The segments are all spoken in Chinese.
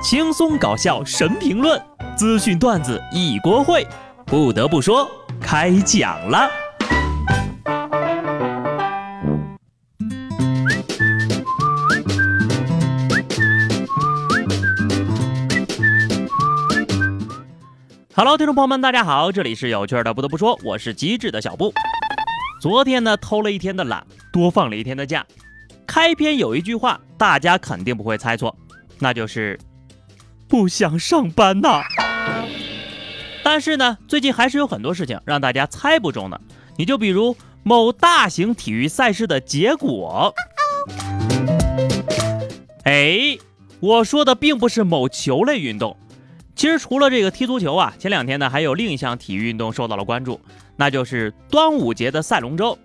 轻松搞笑神评论，资讯段子一锅烩。不得不说，开讲了。Hello，听众朋友们，大家好，这里是有趣的。不得不说，我是机智的小布。昨天呢，偷了一天的懒，多放了一天的假。开篇有一句话，大家肯定不会猜错，那就是不想上班呐。但是呢，最近还是有很多事情让大家猜不中的。你就比如某大型体育赛事的结果。哎，我说的并不是某球类运动。其实除了这个踢足球啊，前两天呢还有另一项体育运动受到了关注，那就是端午节的赛龙舟。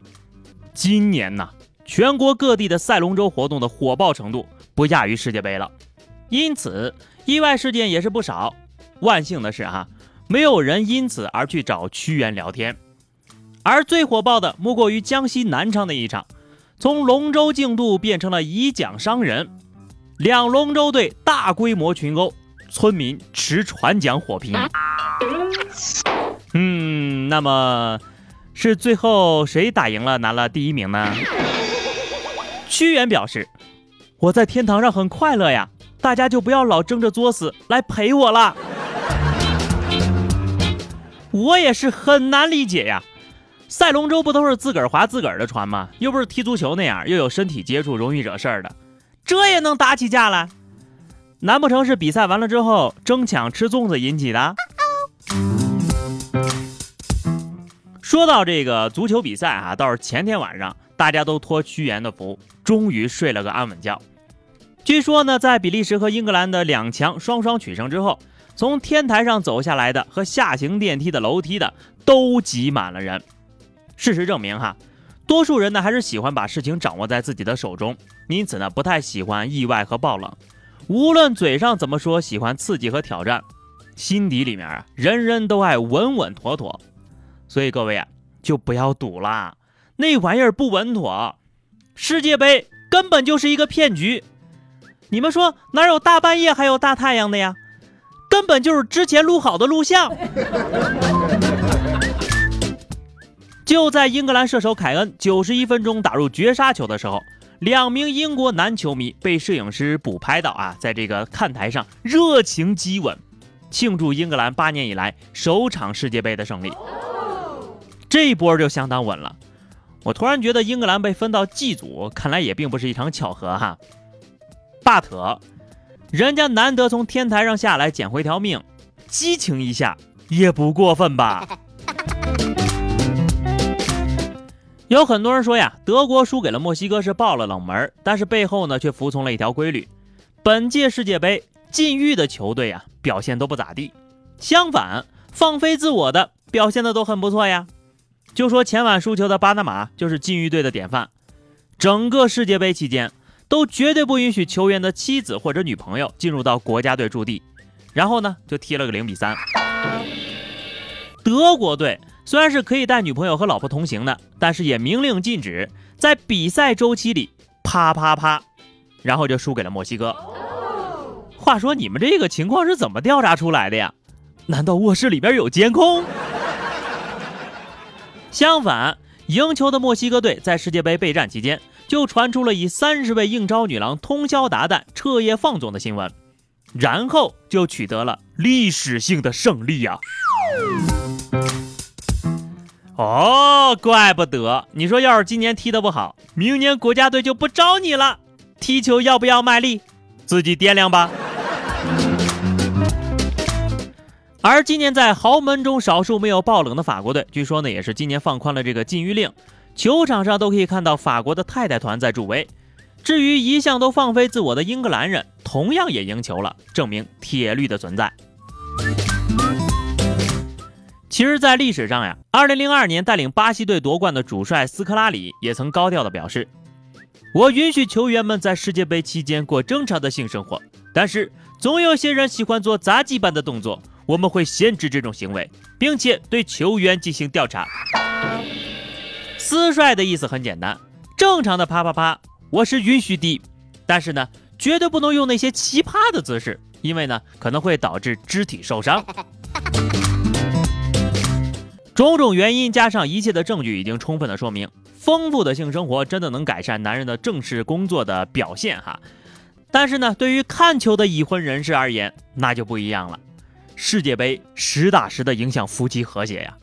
今年呢，全国各地的赛龙舟活动的火爆程度不亚于世界杯了，因此意外事件也是不少。万幸的是哈，没有人因此而去找屈原聊天。而最火爆的莫过于江西南昌的一场，从龙舟竞渡变成了以桨伤人，两龙舟队大规模群殴。村民持船桨火拼。嗯，那么是最后谁打赢了，拿了第一名呢？屈原表示：“我在天堂上很快乐呀，大家就不要老争着作死来陪我了。”我也是很难理解呀，赛龙舟不都是自个儿划自个儿的船吗？又不是踢足球那样，又有身体接触，容易惹事儿的，这也能打起架来？难不成是比赛完了之后争抢吃粽子引起的？说到这个足球比赛啊，倒是前天晚上大家都托屈原的福，终于睡了个安稳觉。据说呢，在比利时和英格兰的两强双双取胜之后，从天台上走下来的和下行电梯的楼梯的都挤满了人。事实证明哈，多数人呢还是喜欢把事情掌握在自己的手中，因此呢不太喜欢意外和爆冷。无论嘴上怎么说喜欢刺激和挑战，心底里面啊，人人都爱稳稳妥妥。所以各位啊，就不要赌了，那玩意儿不稳妥。世界杯根本就是一个骗局。你们说哪有大半夜还有大太阳的呀？根本就是之前录好的录像。就在英格兰射手凯恩九十一分钟打入绝杀球的时候。两名英国男球迷被摄影师补拍到啊，在这个看台上热情激吻，庆祝英格兰八年以来首场世界杯的胜利。这一波就相当稳了。我突然觉得英格兰被分到 G 组，看来也并不是一场巧合哈。But，人家难得从天台上下来捡回条命，激情一下也不过分吧？有很多人说呀，德国输给了墨西哥是爆了冷门，但是背后呢却服从了一条规律：本届世界杯禁欲的球队呀表现都不咋地，相反放飞自我的表现的都很不错呀。就说前晚输球的巴拿马就是禁欲队的典范，整个世界杯期间都绝对不允许球员的妻子或者女朋友进入到国家队驻地，然后呢就踢了个零比三。德国队。虽然是可以带女朋友和老婆同行的，但是也明令禁止在比赛周期里啪啪啪，然后就输给了墨西哥。话说你们这个情况是怎么调查出来的呀？难道卧室里边有监控？相反，赢球的墨西哥队在世界杯备战期间就传出了以三十位应招女郎通宵达旦、彻夜放纵的新闻，然后就取得了历史性的胜利呀。哦，怪不得你说，要是今年踢得不好，明年国家队就不招你了。踢球要不要卖力？自己掂量吧。而今年在豪门中少数没有爆冷的法国队，据说呢也是今年放宽了这个禁欲令，球场上都可以看到法国的太太团在助威。至于一向都放飞自我的英格兰人，同样也赢球了，证明铁律的存在。其实，在历史上呀，2002年带领巴西队夺冠的主帅斯科拉里也曾高调的表示：“我允许球员们在世界杯期间过正常的性生活，但是总有些人喜欢做杂技般的动作，我们会限制这种行为，并且对球员进行调查。”斯帅的意思很简单：正常的啪啪啪我是允许的，但是呢，绝对不能用那些奇葩的姿势，因为呢可能会导致肢体受伤。种种原因加上一切的证据，已经充分的说明，丰富的性生活真的能改善男人的正式工作的表现哈。但是呢，对于看球的已婚人士而言，那就不一样了。世界杯实打实的影响夫妻和谐呀。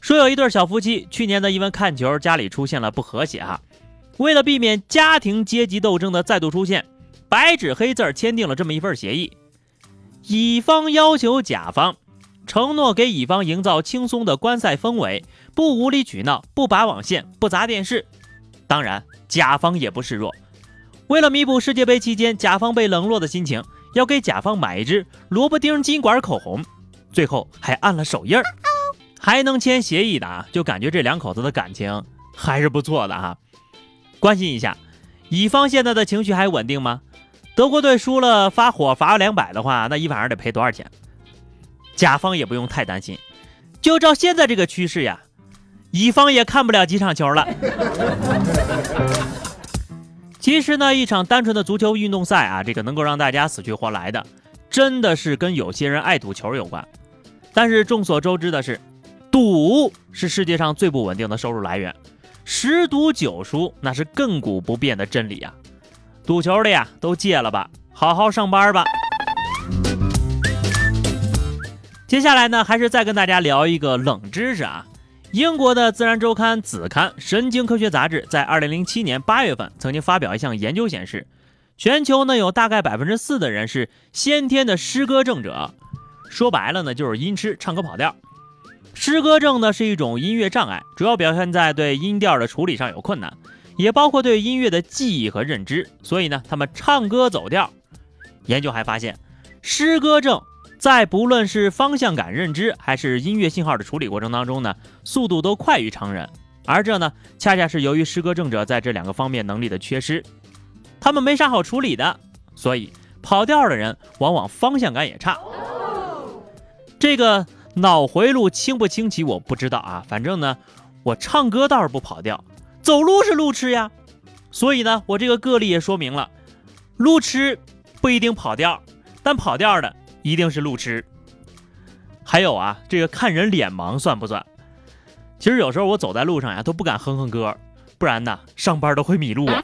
说有一对小夫妻，去年呢因为看球家里出现了不和谐哈，为了避免家庭阶级斗争的再度出现，白纸黑字签订了这么一份协议：乙方要求甲方。承诺给乙方营造轻松的观赛氛围，不无理取闹，不拔网线，不砸电视。当然，甲方也不示弱。为了弥补世界杯期间甲方被冷落的心情，要给甲方买一支萝卜丁金管口红，最后还按了手印儿，还能签协议的啊，就感觉这两口子的感情还是不错的哈。关心一下，乙方现在的情绪还稳定吗？德国队输了发火罚两百的话，那一晚上得赔多少钱？甲方也不用太担心，就照现在这个趋势呀，乙方也看不了几场球了。其实呢，一场单纯的足球运动赛啊，这个能够让大家死去活来的，真的是跟有些人爱赌球有关。但是众所周知的是，赌是世界上最不稳定的收入来源，十赌九输那是亘古不变的真理啊。赌球的呀，都戒了吧，好好上班吧。接下来呢，还是再跟大家聊一个冷知识啊。英国的《自然周刊》子刊《神经科学杂志》在二零零七年八月份曾经发表一项研究显示，全球呢有大概百分之四的人是先天的诗歌症者，说白了呢就是音痴，唱歌跑调。诗歌症呢是一种音乐障碍，主要表现在对音调的处理上有困难，也包括对音乐的记忆和认知，所以呢他们唱歌走调。研究还发现，诗歌症。在不论是方向感认知还是音乐信号的处理过程当中呢，速度都快于常人，而这呢，恰恰是由于诗歌症者在这两个方面能力的缺失，他们没啥好处理的，所以跑调的人往往方向感也差。这个脑回路清不清奇我不知道啊，反正呢，我唱歌倒是不跑调，走路是路痴呀。所以呢，我这个个例也说明了，路痴不一定跑调，但跑调的。一定是路痴。还有啊，这个看人脸盲算不算？其实有时候我走在路上呀，都不敢哼哼歌，不然呢，上班都会迷路啊。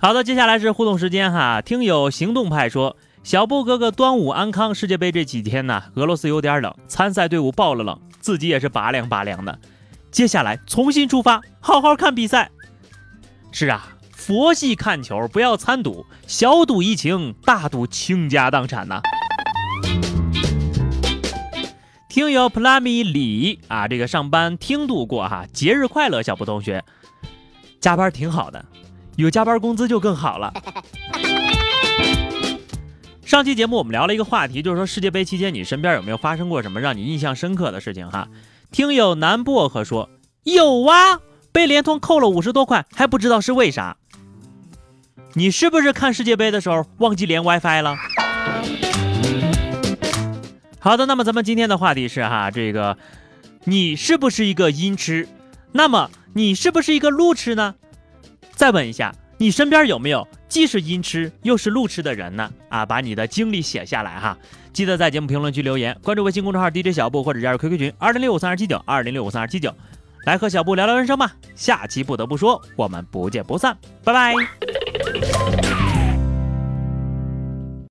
好的，接下来是互动时间哈。听友行动派说，小布哥哥端午安康。世界杯这几天呢，俄罗斯有点冷，参赛队伍爆了冷，自己也是拔凉拔凉的。接下来重新出发，好好看比赛。是啊。佛系看球，不要参赌，小赌怡情，大赌倾家荡产呐。听友 plami 李啊，这个上班听度过哈，节日快乐，小布同学，加班挺好的，有加班工资就更好了。上期节目我们聊了一个话题，就是说世界杯期间你身边有没有发生过什么让你印象深刻的事情哈？听友南薄荷说有啊，被联通扣了五十多块，还不知道是为啥。你是不是看世界杯的时候忘记连 WiFi 了？好的，那么咱们今天的话题是哈，这个你是不是一个音痴？那么你是不是一个路痴呢？再问一下，你身边有没有既是音痴又是路痴的人呢？啊，把你的经历写下来哈，记得在节目评论区留言，关注微信公众号 DJ 小布或者加入 QQ 群二零六五三二七九二零六五三二七九，来和小布聊聊人生吧。下期不得不说，我们不见不散，拜拜。